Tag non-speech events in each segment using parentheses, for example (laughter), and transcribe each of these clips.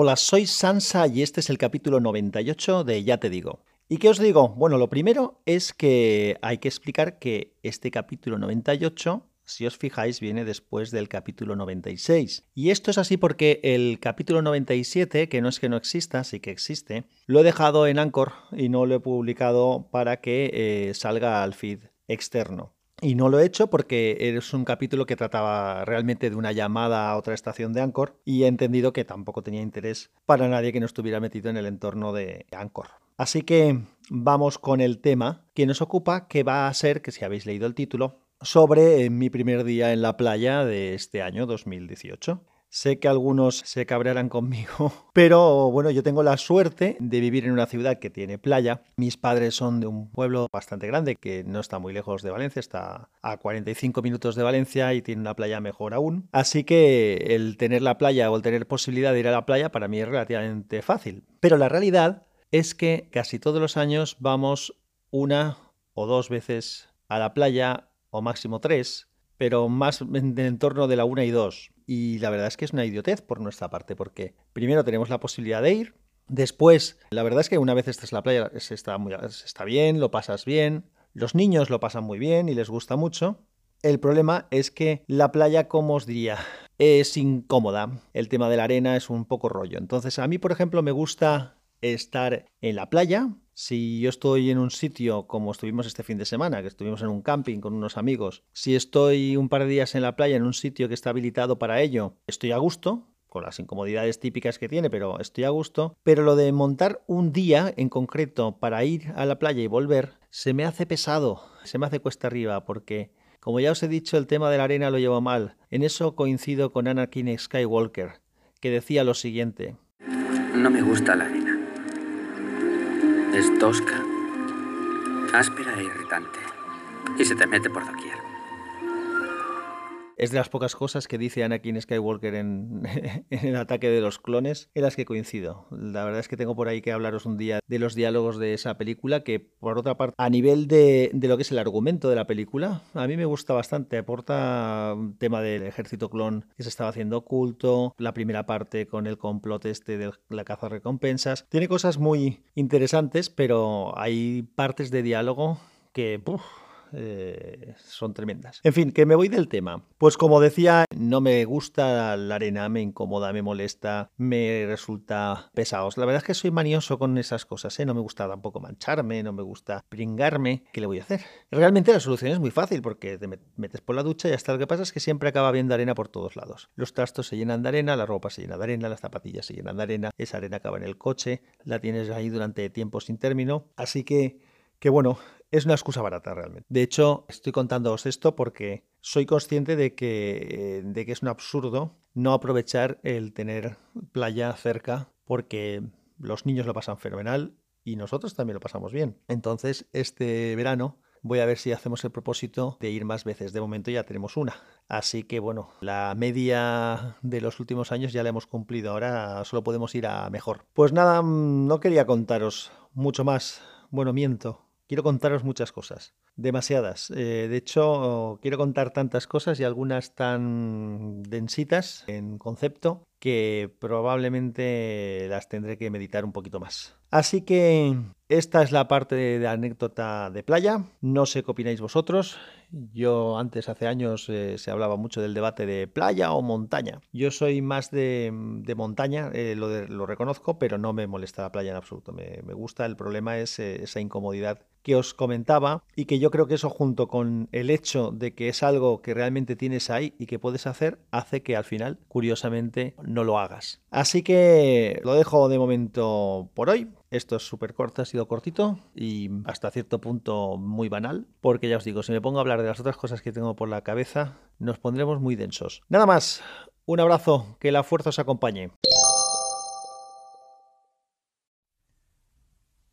Hola, soy Sansa y este es el capítulo 98 de Ya te digo. ¿Y qué os digo? Bueno, lo primero es que hay que explicar que este capítulo 98 si os fijáis, viene después del capítulo 96. Y esto es así porque el capítulo 97, que no es que no exista, sí que existe, lo he dejado en Anchor y no lo he publicado para que eh, salga al feed externo. Y no lo he hecho porque es un capítulo que trataba realmente de una llamada a otra estación de Anchor y he entendido que tampoco tenía interés para nadie que no estuviera metido en el entorno de Anchor. Así que vamos con el tema que nos ocupa, que va a ser, que si habéis leído el título, sobre eh, mi primer día en la playa de este año 2018. Sé que algunos se cabrearán conmigo, (laughs) pero bueno, yo tengo la suerte de vivir en una ciudad que tiene playa. Mis padres son de un pueblo bastante grande que no está muy lejos de Valencia, está a 45 minutos de Valencia y tiene una playa mejor aún. Así que el tener la playa o el tener posibilidad de ir a la playa para mí es relativamente fácil. Pero la realidad es que casi todos los años vamos una o dos veces a la playa o máximo tres, pero más en el entorno de la una y dos. Y la verdad es que es una idiotez por nuestra parte, porque primero tenemos la posibilidad de ir, después, la verdad es que una vez estás en la playa se está, muy, está bien, lo pasas bien, los niños lo pasan muy bien y les gusta mucho. El problema es que la playa, como os diría, es incómoda. El tema de la arena es un poco rollo. Entonces, a mí, por ejemplo, me gusta estar en la playa. Si yo estoy en un sitio como estuvimos este fin de semana, que estuvimos en un camping con unos amigos, si estoy un par de días en la playa en un sitio que está habilitado para ello, estoy a gusto, con las incomodidades típicas que tiene, pero estoy a gusto. Pero lo de montar un día en concreto para ir a la playa y volver, se me hace pesado, se me hace cuesta arriba, porque como ya os he dicho, el tema de la arena lo llevo mal. En eso coincido con Anakin Skywalker, que decía lo siguiente. No me gusta la arena. Es tosca, áspera e irritante. Y se te mete por doquier. Es de las pocas cosas que dice Anakin Skywalker (laughs) en, el ataque de los clones en las que coincido. La verdad es que tengo por ahí que hablaros un día de los diálogos de esa película, que por otra parte, a nivel de, lo que es el argumento de la película, a mí me gusta bastante. Aporta un tema del ejército clon que se estaba haciendo oculto, la primera parte con el complot este de la caza recompensas. Tiene cosas muy interesantes, pero hay partes de diálogo que... Eh, son tremendas. En fin, que me voy del tema. Pues como decía, no me gusta la arena, me incomoda, me molesta, me resulta pesados. La verdad es que soy manioso con esas cosas, ¿eh? No me gusta tampoco mancharme, no me gusta pringarme. ¿Qué le voy a hacer? Realmente la solución es muy fácil porque te metes por la ducha y hasta lo que pasa es que siempre acaba viendo arena por todos lados. Los trastos se llenan de arena, la ropa se llena de arena, las zapatillas se llenan de arena, esa arena acaba en el coche, la tienes ahí durante tiempo sin término. Así que, que bueno, es una excusa barata realmente. De hecho, estoy contándoos esto porque soy consciente de que, de que es un absurdo no aprovechar el tener playa cerca porque los niños lo pasan fenomenal y nosotros también lo pasamos bien. Entonces, este verano voy a ver si hacemos el propósito de ir más veces. De momento ya tenemos una. Así que bueno, la media de los últimos años ya la hemos cumplido. Ahora solo podemos ir a mejor. Pues nada, mm, no quería contaros mucho más. Bueno, miento. Quiero contaros muchas cosas, demasiadas. Eh, de hecho, quiero contar tantas cosas y algunas tan densitas en concepto que probablemente las tendré que meditar un poquito más. Así que esta es la parte de, anécdota de playa. No sé qué opináis vosotros. Yo antes, hace años, eh, se hablaba mucho del debate de playa o montaña. Yo soy más de, montaña, eh, lo, reconozco, pero no me molesta la playa en absoluto. Me, gusta, el problema es esa incomodidad que os comentaba y que yo creo que eso junto con el hecho de que es algo que realmente tienes ahí y que puedes hacer, hace que al final, curiosamente, no lo hagas. Así que lo dejo de momento por hoy. Esto es súper corto, ha sido cortito y hasta cierto punto muy banal, porque ya os digo, si me pongo a hablar de las otras cosas que tengo por la cabeza, nos pondremos muy densos. Nada más, un abrazo, que la fuerza os acompañe.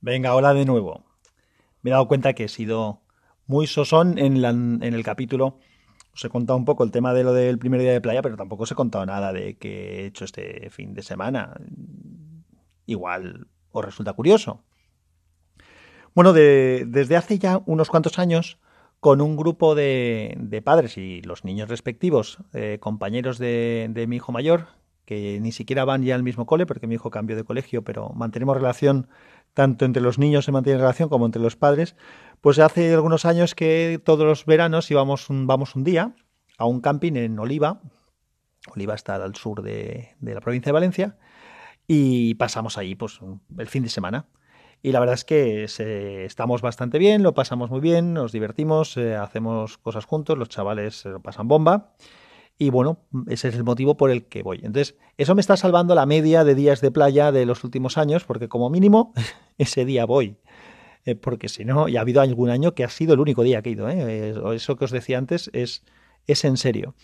Venga, hola de nuevo me he dado cuenta que he sido muy sosón en, en el capítulo. Os he contado un poco el tema de lo del primer día de playa, pero tampoco os he contado nada de que he hecho este fin de semana. Igual os resulta curioso. Bueno, desde hace ya unos cuantos años, con un grupo de, padres y los niños respectivos, eh, compañeros de, mi hijo mayor, que ni siquiera van ya al mismo cole, porque mi hijo cambió de colegio, pero mantenemos relación, tanto entre los niños se mantiene relación como entre los padres, pues hace algunos años que todos los veranos íbamos un, vamos un día a un camping en Oliva. Oliva está al sur de, la provincia de Valencia. Y pasamos ahí pues, el fin de semana. Y la verdad es que estamos bastante bien, lo pasamos muy bien, nos divertimos, eh, hacemos cosas juntos, los chavales lo pasan bomba. Y bueno, ese es el motivo por el que voy. Entonces, eso me está salvando la media de días de playa de los últimos años, porque como mínimo (laughs) ese día voy. Eh, porque si no, ya ha habido algún año que ha sido el único día que he ido. ¿eh? Eso que os decía antes es, es en serio.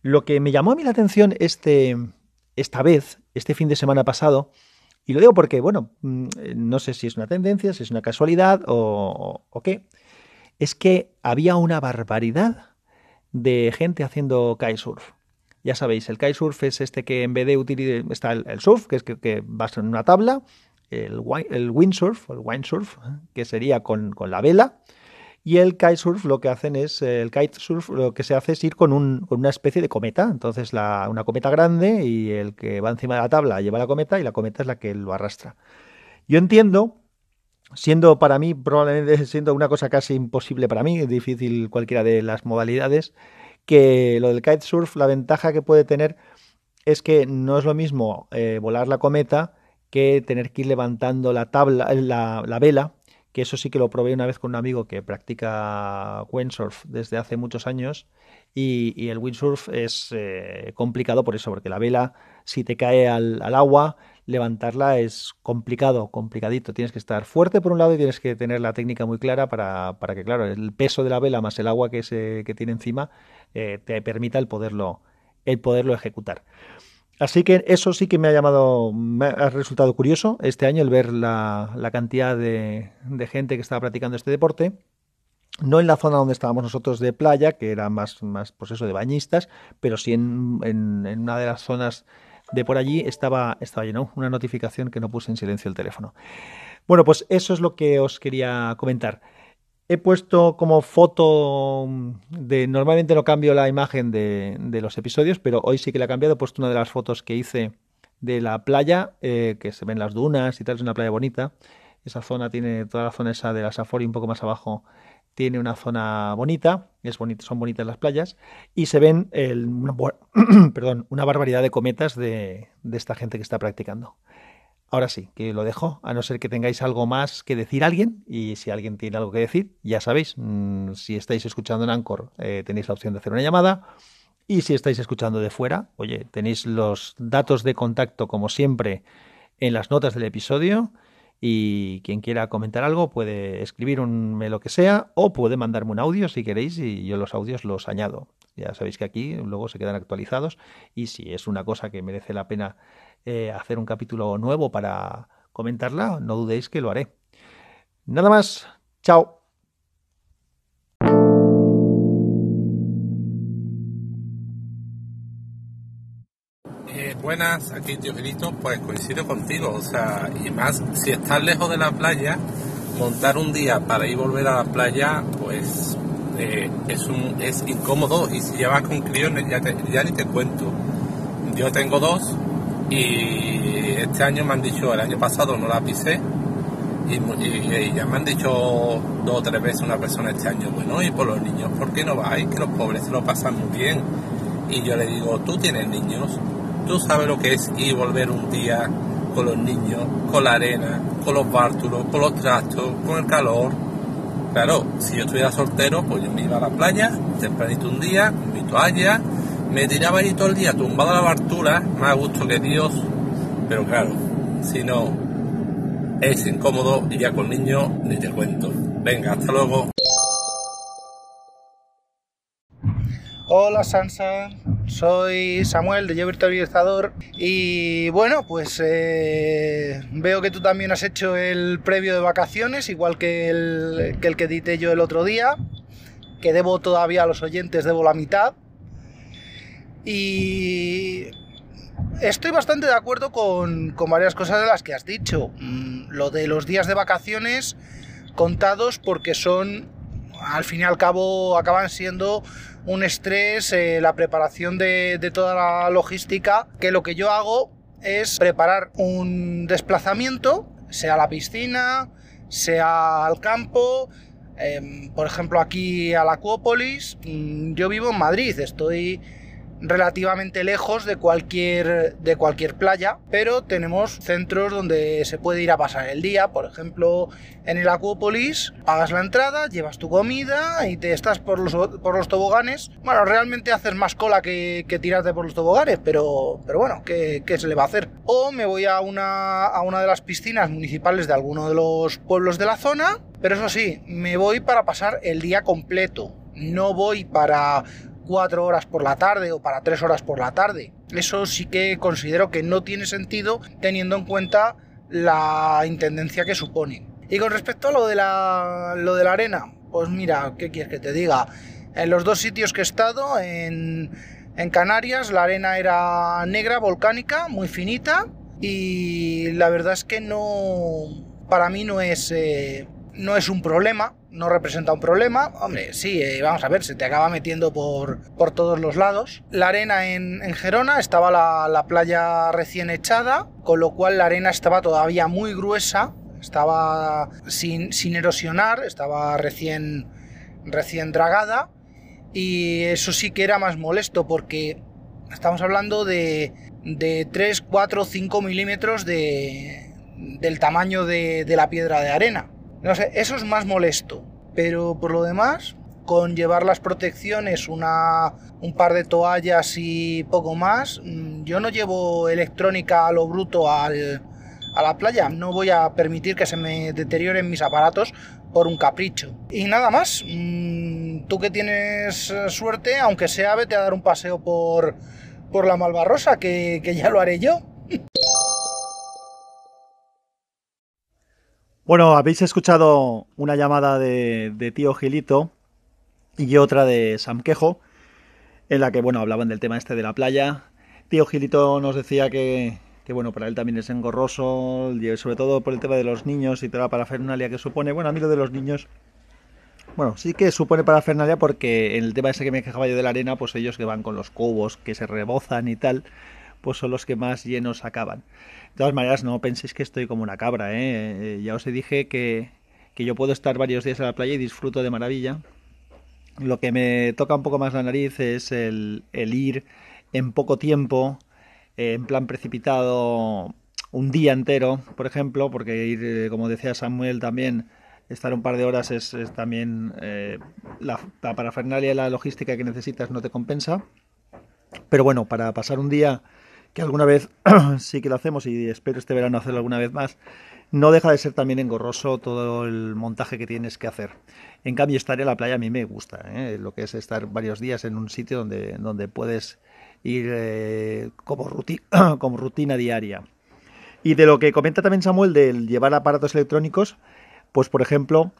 Lo que me llamó a mí la atención este, esta vez, este fin de semana pasado, y lo digo porque, bueno, mm, no sé si es una tendencia, si es una casualidad o, qué, es que había una barbaridad de gente haciendo kitesurf. Ya sabéis, el kitesurf es este que en vez de utilizar, está el, surf, que es que, vas en una tabla, el, el windsurf, el windsurf, que sería con, con la vela, y el kitesurf lo que hacen es, eh, el kitesurf lo que se hace es ir con, un, con una especie de cometa. Entonces la, una cometa grande y el que va encima de la tabla lleva la cometa y la cometa es la que lo arrastra. Yo entiendo, siendo para mí, probablemente siendo una cosa casi imposible para mí, difícil cualquiera de las modalidades, que lo del kitesurf, la ventaja que puede tener es que no es lo mismo eh, volar la cometa que tener que ir levantando la tabla, la, la vela que eso sí que lo probé una vez con un amigo que practica windsurf desde hace muchos años y, el windsurf es eh, complicado por eso, porque la vela si te cae al, agua, levantarla es complicado, complicadito. Tienes que estar fuerte por un lado y tienes que tener la técnica muy clara para, para que, claro, el peso de la vela más el agua que, se, que tiene encima eh, te permita el poderlo, el poderlo ejecutar. Así que eso sí que me ha llamado, me ha resultado curioso este año el ver la, cantidad de, gente que estaba practicando este deporte. No en la zona donde estábamos nosotros de playa, que era más, más pues eso, de bañistas, pero sí en, en, una de las zonas de por allí estaba, estaba lleno, una notificación que no puse en silencio el teléfono. Bueno, pues eso es lo que os quería comentar. He puesto como foto de. Normalmente no cambio la imagen de, los episodios, pero hoy sí que la he cambiado. He puesto una de las fotos que hice de la playa, eh, que se ven las dunas y tal, es una playa bonita. Esa zona tiene, toda la zona esa de la Safari un poco más abajo, tiene una zona bonita, es bonito, son bonitas las playas, y se ven el, una, (clears throat) perdón, una barbaridad de cometas de esta gente que está practicando. Ahora sí, que lo dejo, a no ser que tengáis algo más que decir a alguien, y si alguien tiene algo que decir, ya sabéis, mm, si estáis escuchando en Anchor, eh, tenéis la opción de hacer una llamada, y si estáis escuchando de fuera, oye, tenéis los datos de contacto, como siempre, en las notas del episodio, y quien quiera comentar algo puede escribirme lo que sea, o puede mandarme un audio si queréis, y yo los audios los añado. Ya sabéis que aquí luego se quedan actualizados, y si es una cosa que merece la pena eh, hacer un capítulo nuevo para comentarla, no dudéis que lo haré. Nada más, chao. Buenas, aquí tío Benito, pues coincido contigo, o sea, y más si estás lejos de la playa, montar un día para ir y volver a la playa, pues eh, es, un, es incómodo y si llevas con críos ya, ya ni te cuento. Yo tengo dos y este año me han dicho, el año pasado no la pisé y, ya me han dicho dos o tres veces una persona este año, bueno, y por los niños, ¿por qué no vais? Que los pobres se lo pasan muy bien. Y yo le digo, tú tienes niños, tú sabes lo que es ir volver un día con los niños, con la arena, con los bártulos, con los trastos, con el calor. Claro, si yo estuviera soltero, pues yo me iba a la playa, tempranito un día, con mi toalla, me tiraba ahí todo el día tumbado a la bartura, más a gusto que Dios, pero claro, si no es incómodo y ya con niños ni te cuento. Venga, hasta luego. Hola Sansa, soy Samuel de Yo Virtualizador y bueno, pues eh, veo que tú también has hecho el previo de vacaciones, igual que el, que el edité yo el otro día, que debo todavía a los oyentes, debo la mitad. Y estoy bastante de acuerdo con, varias cosas de las que has dicho. Mm, lo de los días de vacaciones contados porque son, al fin y al cabo, acaban siendo un estrés eh, la preparación de, toda la logística, que lo que yo hago es preparar un desplazamiento, sea a la piscina, sea al campo, em, por ejemplo aquí a la Acuópolis, mm, yo vivo en Madrid, estoy relativamente lejos de cualquier, de cualquier playa, pero tenemos centros donde se puede ir a pasar el día. Por ejemplo, en el Acuópolis pagas la entrada, llevas tu comida y te estás por los, por los toboganes. Bueno, realmente haces más cola que, que tirarte por los toboganes, pero, pero bueno, ¿qué, ¿qué, se le va a hacer? O me voy a una, a una de las piscinas municipales de alguno de los pueblos de la zona, pero eso sí, me voy para pasar el día completo. No voy para cuatro horas por la tarde o para tres horas por la tarde. Eso sí que considero que no tiene sentido teniendo en cuenta la intendencia que supone. Y con respecto a lo de la, lo de la arena, pues mira, ¿qué quieres que te diga? En los dos sitios que he estado, en, en Canarias, la arena era negra, volcánica, muy finita, y la verdad es que no, para mí no es, eh, no es un problema no representa un problema. Hombre, sí, eh, vamos a ver, se te acaba metiendo por, por todos los lados. La arena en, en Gerona estaba la, la, playa recién echada, con lo cual la arena estaba todavía muy gruesa, estaba sin, sin erosionar, estaba recién, recién dragada. Y eso sí que era más molesto porque estamos hablando de, de 3, 4, 5 milímetros de, del tamaño de, de la piedra de arena. No sé, eso es más molesto. Pero por lo demás, con llevar las protecciones, una, un par de toallas y poco más, mm, yo no llevo electrónica a lo bruto a la playa. No voy a permitir que se me deterioren mis aparatos por un capricho. Y nada más, mm, tú que tienes suerte, aunque sea, vete a dar un paseo por, por la Malvarrosa, que ya lo haré yo. Bueno, habéis escuchado una llamada de, de, tío Gilito y otra de Sam Quejo, en la que, bueno, hablaban del tema este de la playa. Tío Gilito nos decía que, bueno, para él también es engorroso, sobre todo por el tema de los niños y toda la parafernalia que supone. Bueno, a mí lo de los niños, bueno, sí que supone parafernalia porque en el tema ese que me quejaba yo de la arena, pues ellos que van con los cubos, que se rebozan y tal, pues son los que más llenos acaban. De todas maneras, no penséis que estoy como una cabra, ¿eh? Ya os dije que, que yo puedo estar varios días en la playa y disfruto de maravilla. Lo que me toca un poco más la nariz es el, ir en poco tiempo, eh, en plan precipitado, un día entero, por ejemplo, porque ir, eh, como decía Samuel también, estar un par de horas es, también eh, la, la parafernalia la logística que necesitas no te compensa. Pero bueno, para pasar un día que alguna vez (clears throat) sí que lo hacemos y espero este verano hacerlo alguna vez más, no deja de ser también engorroso todo el montaje que tienes que hacer. En cambio, estar en la playa a mí me gusta, ¿eh? lo que es estar varios días en un sitio donde, donde puedes ir eh, como, (clears throat) como rutina diaria. Y de lo que comenta también Samuel del llevar aparatos electrónicos, pues por ejemplo,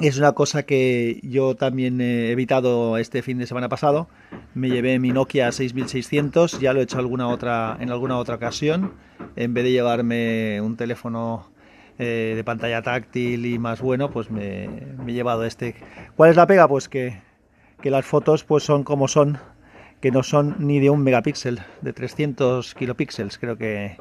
es una cosa que yo también he evitado este fin de semana pasado. Me llevé mi Nokia 6600, ya lo he hecho alguna otra, en alguna otra ocasión. En vez de llevarme un teléfono eh, de pantalla táctil y más bueno, pues me, me, he llevado este. ¿Cuál es la pega? Pues que, que las fotos pues son como son, que no son ni de un megapíxel, de 300 kilopíxeles creo que,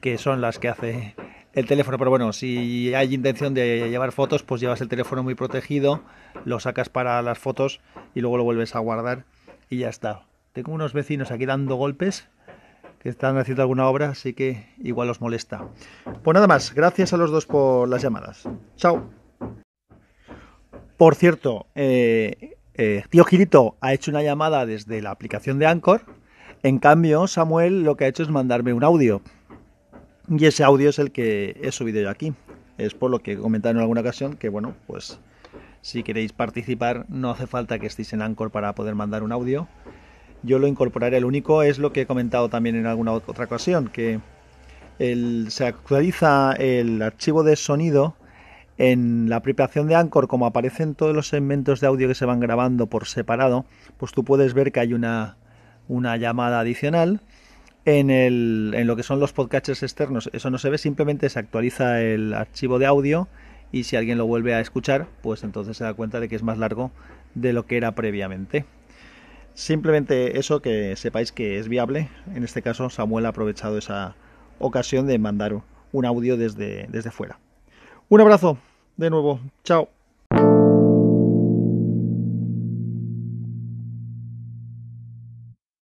que son las que hace el teléfono, pero bueno, si hay intención de llevar fotos, pues llevas el teléfono muy protegido, lo sacas para las fotos y luego lo vuelves a guardar y ya está. Tengo unos vecinos aquí dando golpes que están haciendo alguna obra, así que igual os molesta. Pues nada más, gracias a los dos por las llamadas. Chao. Por cierto, eh, eh, tío Girito ha hecho una llamada desde la aplicación de Anchor. En cambio, Samuel lo que ha hecho es mandarme un audio. Y ese audio es el que he subido yo aquí. Es por lo que he comentado en alguna ocasión que, bueno, pues si queréis participar no hace falta que estéis en Anchor para poder mandar un audio. Yo lo incorporaré. El único es lo que he comentado también en alguna otra ocasión, que se actualiza el archivo de sonido en la aplicación de Anchor, como aparecen todos los segmentos de audio que se van grabando por separado, pues tú puedes ver que hay una, una llamada adicional en, lo que son los podcatchers externos eso no se ve, simplemente se actualiza el archivo de audio y si alguien lo vuelve a escuchar, pues entonces se da cuenta de que es más largo de lo que era previamente. Simplemente eso que sepáis que es viable. En este caso, Samuel ha aprovechado esa ocasión de mandar un audio desde, desde fuera. Un abrazo de nuevo. Chao.